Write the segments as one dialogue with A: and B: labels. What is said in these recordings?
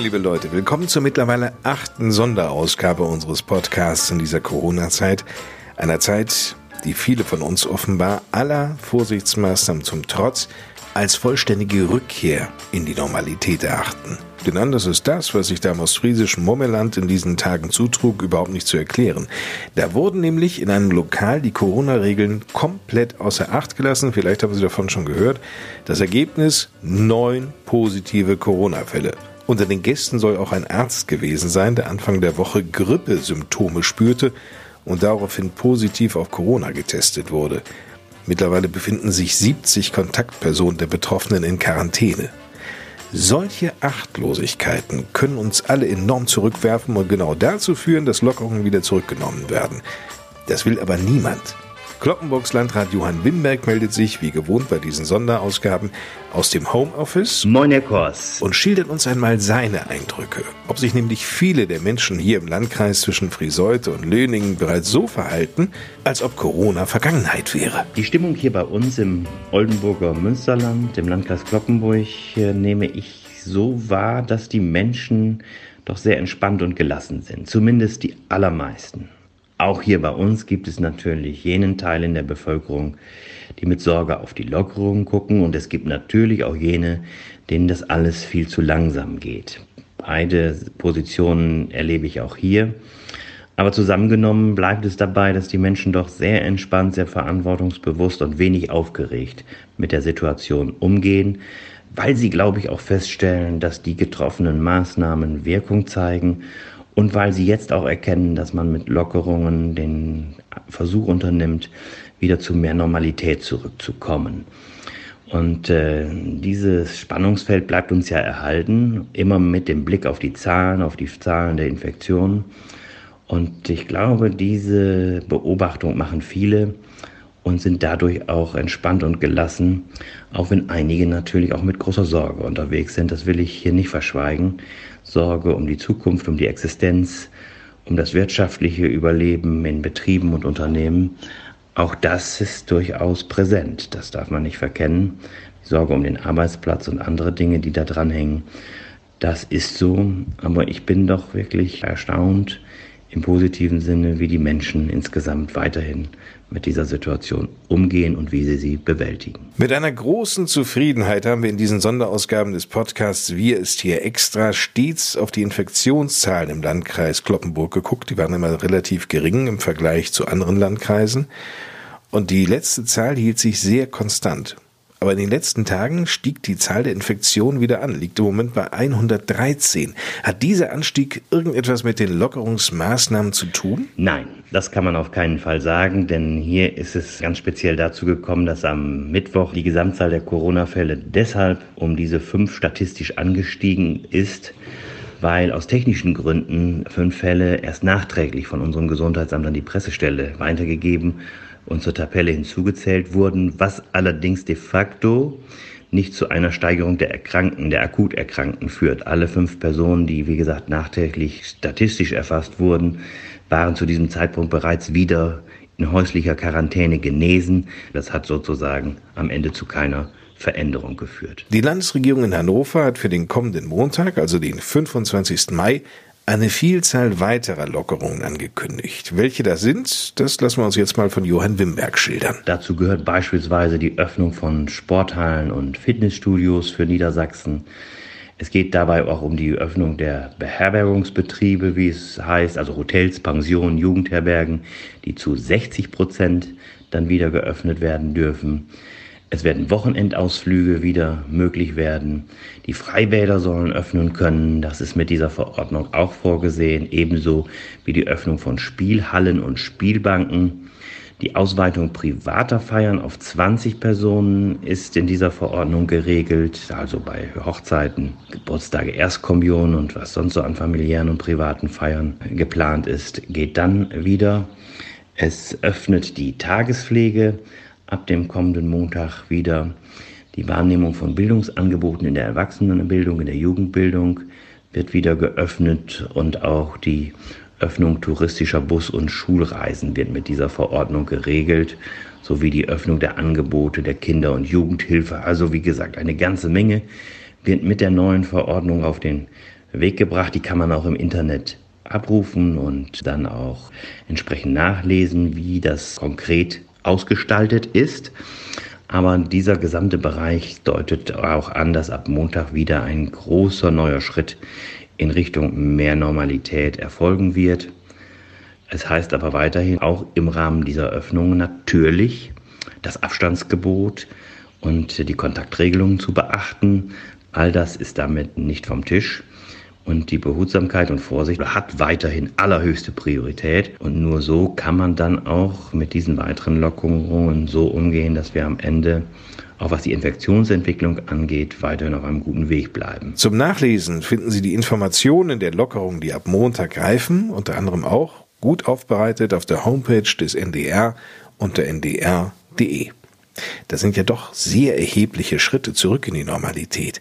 A: Moin, liebe Leute. Willkommen zur mittlerweile achten Sonderausgabe unseres Podcasts in dieser Corona-Zeit. Einer Zeit, die viele von uns offenbar aller Vorsichtsmaßnahmen zum Trotz als vollständige Rückkehr in die Normalität erachten. Denn anders ist das, was sich da im ostfriesischen Mommeland in diesen Tagen zutrug, überhaupt nicht zu erklären. Da wurden nämlich in einem Lokal die Corona-Regeln komplett außer Acht gelassen. Vielleicht haben Sie davon schon gehört. Das Ergebnis neun positive Corona-Fälle. Unter den Gästen soll auch ein Arzt gewesen sein, der Anfang der Woche Grippesymptome spürte und daraufhin positiv auf Corona getestet wurde. Mittlerweile befinden sich 70 Kontaktpersonen der Betroffenen in Quarantäne. Solche Achtlosigkeiten können uns alle enorm zurückwerfen und genau dazu führen, dass Lockerungen wieder zurückgenommen werden. Das will aber niemand. Kloppenburgs Landrat Johann Wimberg meldet sich, wie gewohnt bei diesen Sonderausgaben, aus dem Homeoffice.
B: Moin, Herr Kors.
A: Und schildert uns einmal seine Eindrücke. Ob sich nämlich viele der Menschen hier im Landkreis zwischen Friseute und Löningen bereits so verhalten, als ob Corona Vergangenheit wäre.
B: Die Stimmung hier bei uns im Oldenburger Münsterland, im Landkreis Kloppenburg, äh, nehme ich so wahr, dass die Menschen doch sehr entspannt und gelassen sind. Zumindest die allermeisten. Auch hier bei uns gibt es natürlich jenen Teil in der Bevölkerung, die mit Sorge auf die Lockerungen gucken und es gibt natürlich auch jene, denen das alles viel zu langsam geht. Beide Positionen erlebe ich auch hier. Aber zusammengenommen bleibt es dabei, dass die Menschen doch sehr entspannt, sehr verantwortungsbewusst und wenig aufgeregt mit der Situation umgehen, weil sie, glaube ich, auch feststellen, dass die getroffenen Maßnahmen Wirkung zeigen und weil sie jetzt auch erkennen, dass man mit Lockerungen den Versuch unternimmt, wieder zu mehr Normalität zurückzukommen. Und äh, dieses Spannungsfeld bleibt uns ja erhalten, immer mit dem Blick auf die Zahlen, auf die Zahlen der Infektionen. Und ich glaube, diese Beobachtung machen viele und sind dadurch auch entspannt und gelassen, auch wenn einige natürlich auch mit großer Sorge unterwegs sind. Das will ich hier nicht verschweigen. Sorge um die Zukunft, um die Existenz, um das wirtschaftliche Überleben in Betrieben und Unternehmen. Auch das ist durchaus präsent, das darf man nicht verkennen. Die Sorge um den Arbeitsplatz und andere Dinge, die da dranhängen. Das ist so, aber ich bin doch wirklich erstaunt, im positiven Sinne, wie die Menschen insgesamt weiterhin mit dieser Situation umgehen und wie sie sie bewältigen.
A: Mit einer großen Zufriedenheit haben wir in diesen Sonderausgaben des Podcasts Wir ist hier extra stets auf die Infektionszahlen im Landkreis Kloppenburg geguckt. Die waren immer relativ gering im Vergleich zu anderen Landkreisen. Und die letzte Zahl hielt sich sehr konstant. Aber in den letzten Tagen stieg die Zahl der Infektionen wieder an, liegt im Moment bei 113. Hat dieser Anstieg irgendetwas mit den Lockerungsmaßnahmen zu tun?
B: Nein, das kann man auf keinen Fall sagen, denn hier ist es ganz speziell dazu gekommen, dass am Mittwoch die Gesamtzahl der Corona-Fälle deshalb um diese fünf statistisch angestiegen ist, weil aus technischen Gründen fünf Fälle erst nachträglich von unserem Gesundheitsamt an die Pressestelle weitergegeben und zur Tabelle hinzugezählt wurden, was allerdings de facto nicht zu einer Steigerung der Erkrankten, der Akuterkrankten führt. Alle fünf Personen, die wie gesagt nachträglich statistisch erfasst wurden, waren zu diesem Zeitpunkt bereits wieder in häuslicher Quarantäne genesen. Das hat sozusagen am Ende zu keiner Veränderung geführt.
A: Die Landesregierung in Hannover hat für den kommenden Montag, also den 25. Mai, eine Vielzahl weiterer Lockerungen angekündigt. Welche das sind, das lassen wir uns jetzt mal von Johann Wimberg schildern.
B: Dazu gehört beispielsweise die Öffnung von Sporthallen und Fitnessstudios für Niedersachsen. Es geht dabei auch um die Öffnung der Beherbergungsbetriebe, wie es heißt, also Hotels, Pensionen, Jugendherbergen, die zu 60 Prozent dann wieder geöffnet werden dürfen. Es werden Wochenendausflüge wieder möglich werden. Die Freibäder sollen öffnen können. Das ist mit dieser Verordnung auch vorgesehen. Ebenso wie die Öffnung von Spielhallen und Spielbanken. Die Ausweitung privater Feiern auf 20 Personen ist in dieser Verordnung geregelt, also bei Hochzeiten, Geburtstage, Erstkommunion und was sonst so an familiären und privaten Feiern geplant ist, geht dann wieder. Es öffnet die Tagespflege ab dem kommenden Montag wieder. Die Wahrnehmung von Bildungsangeboten in der Erwachsenenbildung, in der Jugendbildung wird wieder geöffnet und auch die Öffnung touristischer Bus- und Schulreisen wird mit dieser Verordnung geregelt, sowie die Öffnung der Angebote der Kinder- und Jugendhilfe. Also wie gesagt, eine ganze Menge wird mit der neuen Verordnung auf den Weg gebracht. Die kann man auch im Internet abrufen und dann auch entsprechend nachlesen, wie das konkret ausgestaltet ist. Aber dieser gesamte Bereich deutet auch an, dass ab Montag wieder ein großer neuer Schritt in Richtung mehr Normalität erfolgen wird. Es heißt aber weiterhin auch im Rahmen dieser Öffnung natürlich das Abstandsgebot und die Kontaktregelungen zu beachten. All das ist damit nicht vom Tisch. Und die Behutsamkeit und Vorsicht hat weiterhin allerhöchste Priorität. Und nur so kann man dann auch mit diesen weiteren Lockerungen so umgehen, dass wir am Ende auch was die Infektionsentwicklung angeht, weiterhin auf einem guten Weg bleiben.
A: Zum Nachlesen finden Sie die Informationen der Lockerungen, die ab Montag greifen, unter anderem auch gut aufbereitet auf der Homepage des NDR unter ndr.de. Das sind ja doch sehr erhebliche Schritte zurück in die Normalität.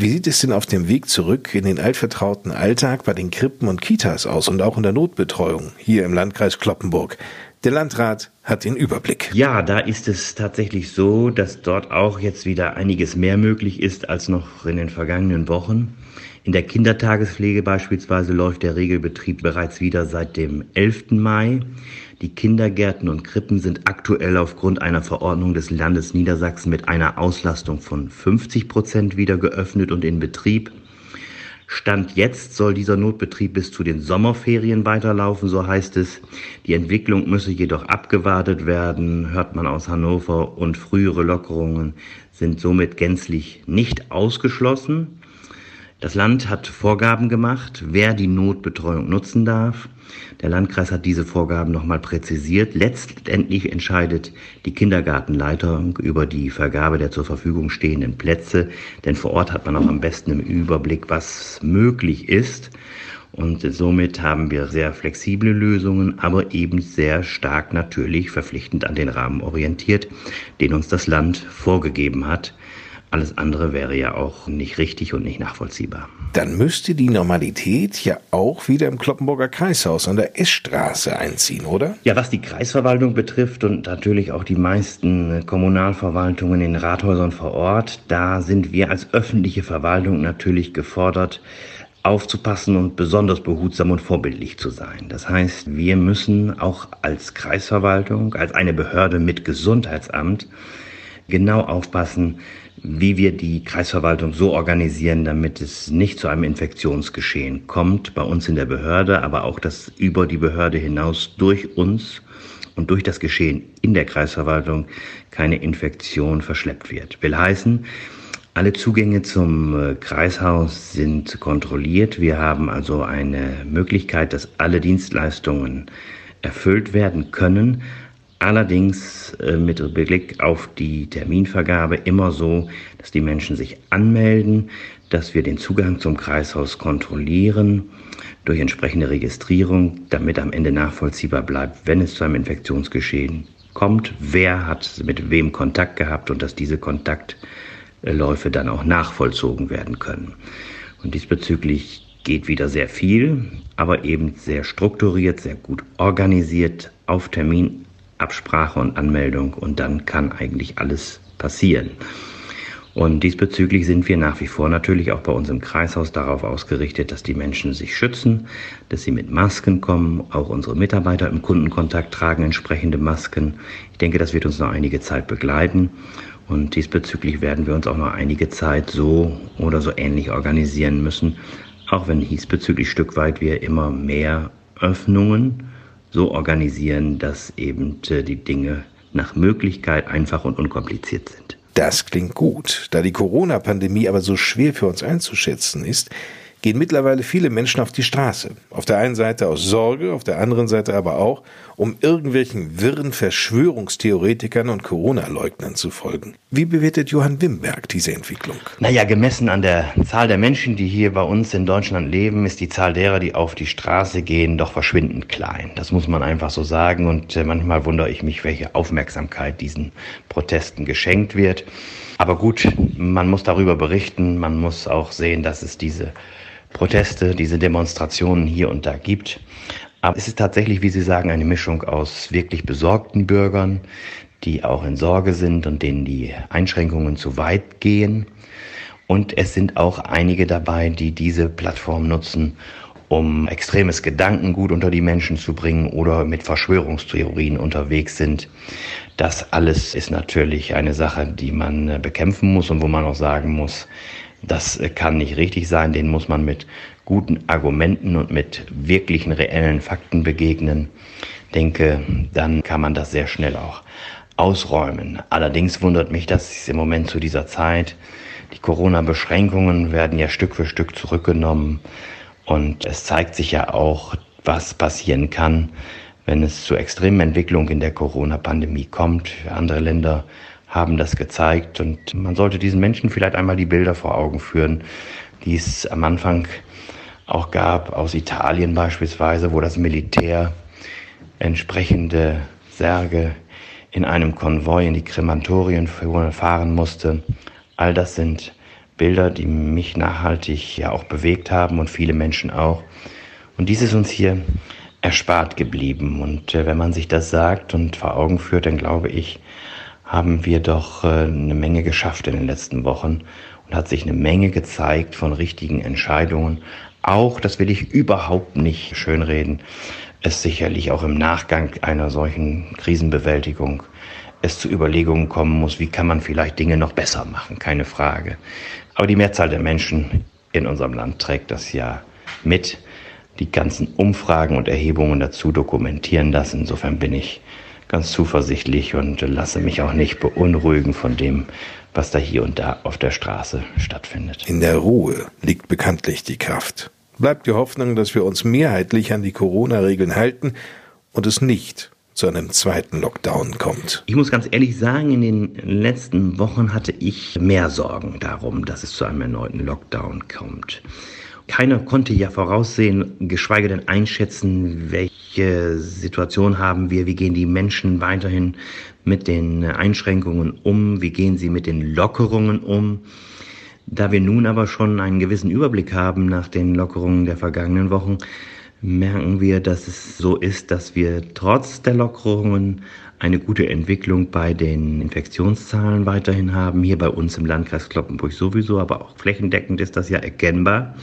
A: Wie sieht es denn auf dem Weg zurück in den altvertrauten Alltag bei den Krippen und Kitas aus und auch in der Notbetreuung hier im Landkreis Kloppenburg? Der Landrat hat den Überblick.
B: Ja, da ist es tatsächlich so, dass dort auch jetzt wieder einiges mehr möglich ist als noch in den vergangenen Wochen. In der Kindertagespflege beispielsweise läuft der Regelbetrieb bereits wieder seit dem 11. Mai. Die Kindergärten und Krippen sind aktuell aufgrund einer Verordnung des Landes Niedersachsen mit einer Auslastung von 50 Prozent wieder geöffnet und in Betrieb. Stand jetzt soll dieser Notbetrieb bis zu den Sommerferien weiterlaufen, so heißt es. Die Entwicklung müsse jedoch abgewartet werden, hört man aus Hannover, und frühere Lockerungen sind somit gänzlich nicht ausgeschlossen. Das Land hat Vorgaben gemacht, wer die Notbetreuung nutzen darf. Der Landkreis hat diese Vorgaben nochmal präzisiert. Letztendlich entscheidet die Kindergartenleitung über die Vergabe der zur Verfügung stehenden Plätze, denn vor Ort hat man auch am besten im Überblick, was möglich ist. Und somit haben wir sehr flexible Lösungen, aber eben sehr stark natürlich verpflichtend an den Rahmen orientiert, den uns das Land vorgegeben hat. Alles andere wäre ja auch nicht richtig und nicht nachvollziehbar.
A: Dann müsste die Normalität ja auch wieder im Kloppenburger Kreishaus an der Eschstraße einziehen, oder?
B: Ja, was die Kreisverwaltung betrifft und natürlich auch die meisten Kommunalverwaltungen in Rathäusern vor Ort, da sind wir als öffentliche Verwaltung natürlich gefordert, aufzupassen und besonders behutsam und vorbildlich zu sein. Das heißt, wir müssen auch als Kreisverwaltung, als eine Behörde mit Gesundheitsamt genau aufpassen, wie wir die Kreisverwaltung so organisieren, damit es nicht zu einem Infektionsgeschehen kommt, bei uns in der Behörde, aber auch, dass über die Behörde hinaus durch uns und durch das Geschehen in der Kreisverwaltung keine Infektion verschleppt wird. Will heißen, alle Zugänge zum äh, Kreishaus sind kontrolliert. Wir haben also eine Möglichkeit, dass alle Dienstleistungen erfüllt werden können. Allerdings äh, mit Blick auf die Terminvergabe immer so, dass die Menschen sich anmelden, dass wir den Zugang zum Kreishaus kontrollieren durch entsprechende Registrierung, damit am Ende nachvollziehbar bleibt, wenn es zu einem Infektionsgeschehen kommt, wer hat mit wem Kontakt gehabt und dass diese Kontaktläufe dann auch nachvollzogen werden können. Und diesbezüglich geht wieder sehr viel, aber eben sehr strukturiert, sehr gut organisiert, auf Termin Absprache und Anmeldung und dann kann eigentlich alles passieren. Und diesbezüglich sind wir nach wie vor natürlich auch bei uns im Kreishaus darauf ausgerichtet, dass die Menschen sich schützen, dass sie mit Masken kommen. Auch unsere Mitarbeiter im Kundenkontakt tragen entsprechende Masken. Ich denke, das wird uns noch einige Zeit begleiten. Und diesbezüglich werden wir uns auch noch einige Zeit so oder so ähnlich organisieren müssen. Auch wenn diesbezüglich Stück weit wir immer mehr Öffnungen so organisieren, dass eben äh, die Dinge nach Möglichkeit einfach und unkompliziert sind.
A: Das klingt gut. Da die Corona-Pandemie aber so schwer für uns einzuschätzen ist, gehen mittlerweile viele Menschen auf die Straße. Auf der einen Seite aus Sorge, auf der anderen Seite aber auch, um irgendwelchen wirren Verschwörungstheoretikern und Corona-Leugnern zu folgen. Wie bewertet Johann Wimberg diese Entwicklung?
B: Naja, gemessen an der Zahl der Menschen, die hier bei uns in Deutschland leben, ist die Zahl derer, die auf die Straße gehen, doch verschwindend klein. Das muss man einfach so sagen. Und äh, manchmal wundere ich mich, welche Aufmerksamkeit diesen Protesten geschenkt wird. Aber gut, man muss darüber berichten, man muss auch sehen, dass es diese Proteste, diese Demonstrationen hier und da gibt. Aber es ist tatsächlich, wie Sie sagen, eine Mischung aus wirklich besorgten Bürgern, die auch in Sorge sind und denen die Einschränkungen zu weit gehen. Und es sind auch einige dabei, die diese Plattform nutzen, um extremes Gedankengut unter die Menschen zu bringen oder mit Verschwörungstheorien unterwegs sind. Das alles ist natürlich eine Sache, die man äh, bekämpfen muss und wo man auch sagen muss, das äh, kann nicht richtig sein, den muss man mit guten Argumenten und mit wirklichen reellen Fakten begegnen. Denke, dann kann man das sehr schnell auch ausräumen. Allerdings wundert mich, dass im Moment zu dieser Zeit die Corona-Beschränkungen werden ja Stück für Stück zurückgenommen. Und es zeigt sich ja auch, was passieren kann, wenn es zu extremen Entwicklungen in der Corona-Pandemie kommt. Andere Länder haben das gezeigt und man sollte diesen Menschen vielleicht einmal die Bilder vor Augen führen, die es am Anfang auch gab, aus Italien beispielsweise, wo das Militär entsprechende Särge in einem Konvoi in die Krematorien fahren musste. All das sind Bilder, die mich nachhaltig ja auch bewegt haben und viele Menschen auch. Und dies ist uns hier erspart geblieben. Und äh, wenn man sich das sagt und vor Augen führt, dann glaube ich, haben wir doch äh, eine Menge geschafft in den letzten Wochen und hat sich eine Menge gezeigt von richtigen Entscheidungen. Auch, das will ich überhaupt nicht schönreden, es sicherlich auch im Nachgang einer solchen Krisenbewältigung es zu Überlegungen kommen muss, wie kann man vielleicht Dinge noch besser machen, keine Frage. Aber die Mehrzahl der Menschen in unserem Land trägt das ja mit. Die ganzen Umfragen und Erhebungen dazu dokumentieren das. Insofern bin ich ganz zuversichtlich und lasse mich auch nicht beunruhigen von dem, was da hier und da auf der Straße stattfindet.
A: In der Ruhe liegt bekanntlich die Kraft. Bleibt die Hoffnung, dass wir uns mehrheitlich an die Corona-Regeln halten und es nicht zu einem zweiten Lockdown kommt.
B: Ich muss ganz ehrlich sagen, in den letzten Wochen hatte ich mehr Sorgen darum, dass es zu einem erneuten Lockdown kommt. Keiner konnte ja voraussehen, geschweige denn einschätzen, welche Situation haben wir, wie gehen die Menschen weiterhin mit den Einschränkungen um, wie gehen sie mit den Lockerungen um. Da wir nun aber schon einen gewissen Überblick haben nach den Lockerungen der vergangenen Wochen, merken wir, dass es so ist, dass wir trotz der Lockerungen eine gute Entwicklung bei den Infektionszahlen weiterhin haben. Hier bei uns im Landkreis Kloppenburg sowieso, aber auch flächendeckend ist das ja erkennbar.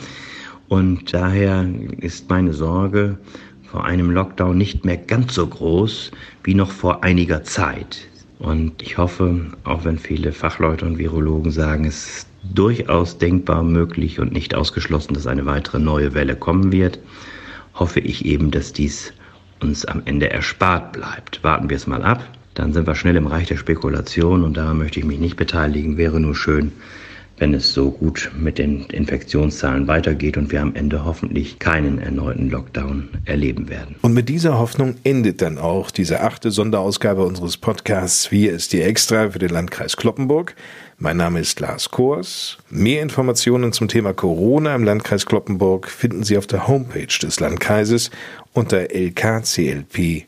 B: Und daher ist meine Sorge vor einem Lockdown nicht mehr ganz so groß wie noch vor einiger Zeit. Und ich hoffe, auch wenn viele Fachleute und Virologen sagen, es ist durchaus denkbar möglich und nicht ausgeschlossen, dass eine weitere neue Welle kommen wird, hoffe ich eben, dass dies uns am Ende erspart bleibt. Warten wir es mal ab, dann sind wir schnell im Reich der Spekulation und daran möchte ich mich nicht beteiligen. Wäre nur schön, wenn es so gut mit den Infektionszahlen weitergeht und wir am Ende hoffentlich keinen erneuten Lockdown erleben werden.
A: Und mit dieser Hoffnung endet dann auch diese achte Sonderausgabe unseres Podcasts Wir ist die Extra für den Landkreis Kloppenburg. Mein Name ist Lars Kors. Mehr Informationen zum Thema Corona im Landkreis Kloppenburg finden Sie auf der Homepage des Landkreises unter lkclp.de.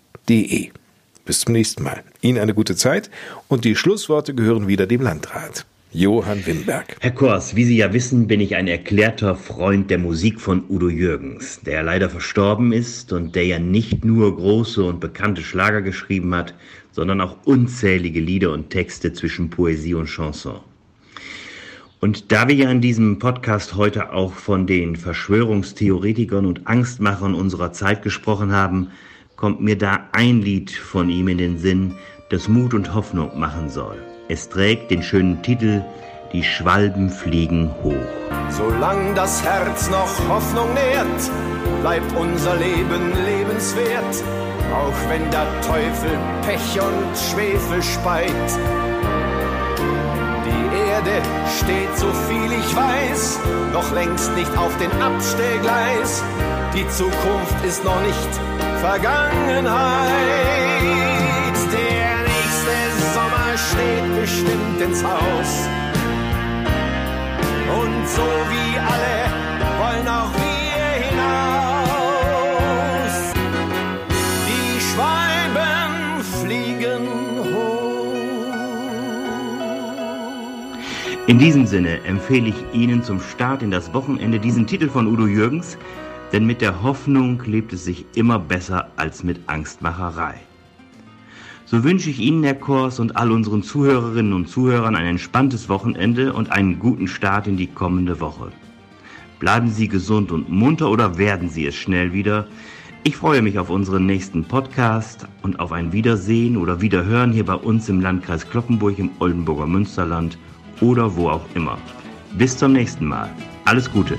A: Bis zum nächsten Mal. Ihnen eine gute Zeit und die Schlussworte gehören wieder dem Landrat. Johann Wimberg.
B: Herr Kors, wie Sie ja wissen, bin ich ein erklärter Freund der Musik von Udo Jürgens, der leider verstorben ist und der ja nicht nur große und bekannte Schlager geschrieben hat, sondern auch unzählige Lieder und Texte zwischen Poesie und Chanson. Und da wir ja in diesem Podcast heute auch von den Verschwörungstheoretikern und Angstmachern unserer Zeit gesprochen haben, kommt mir da ein Lied von ihm in den Sinn, das Mut und Hoffnung machen soll. Es trägt den schönen Titel Die Schwalben fliegen hoch.
C: Solang das Herz noch Hoffnung nährt, bleibt unser Leben lebenswert, auch wenn der Teufel Pech und Schwefel speit. Die Erde steht, so viel ich weiß, noch längst nicht auf den Abstellgleis. Die Zukunft ist noch nicht Vergangenheit. Bestimmt ins Haus. Und so wie alle wollen auch wir hinaus. Die Schwalben fliegen hoch.
B: In diesem Sinne empfehle ich Ihnen zum Start in das Wochenende diesen Titel von Udo Jürgens, denn mit der Hoffnung lebt es sich immer besser als mit Angstmacherei. So wünsche ich Ihnen, Herr Kors, und all unseren Zuhörerinnen und Zuhörern ein entspanntes Wochenende und einen guten Start in die kommende Woche. Bleiben Sie gesund und munter oder werden Sie es schnell wieder. Ich freue mich auf unseren nächsten Podcast und auf ein Wiedersehen oder Wiederhören hier bei uns im Landkreis Kloppenburg im Oldenburger Münsterland oder wo auch immer. Bis zum nächsten Mal. Alles Gute.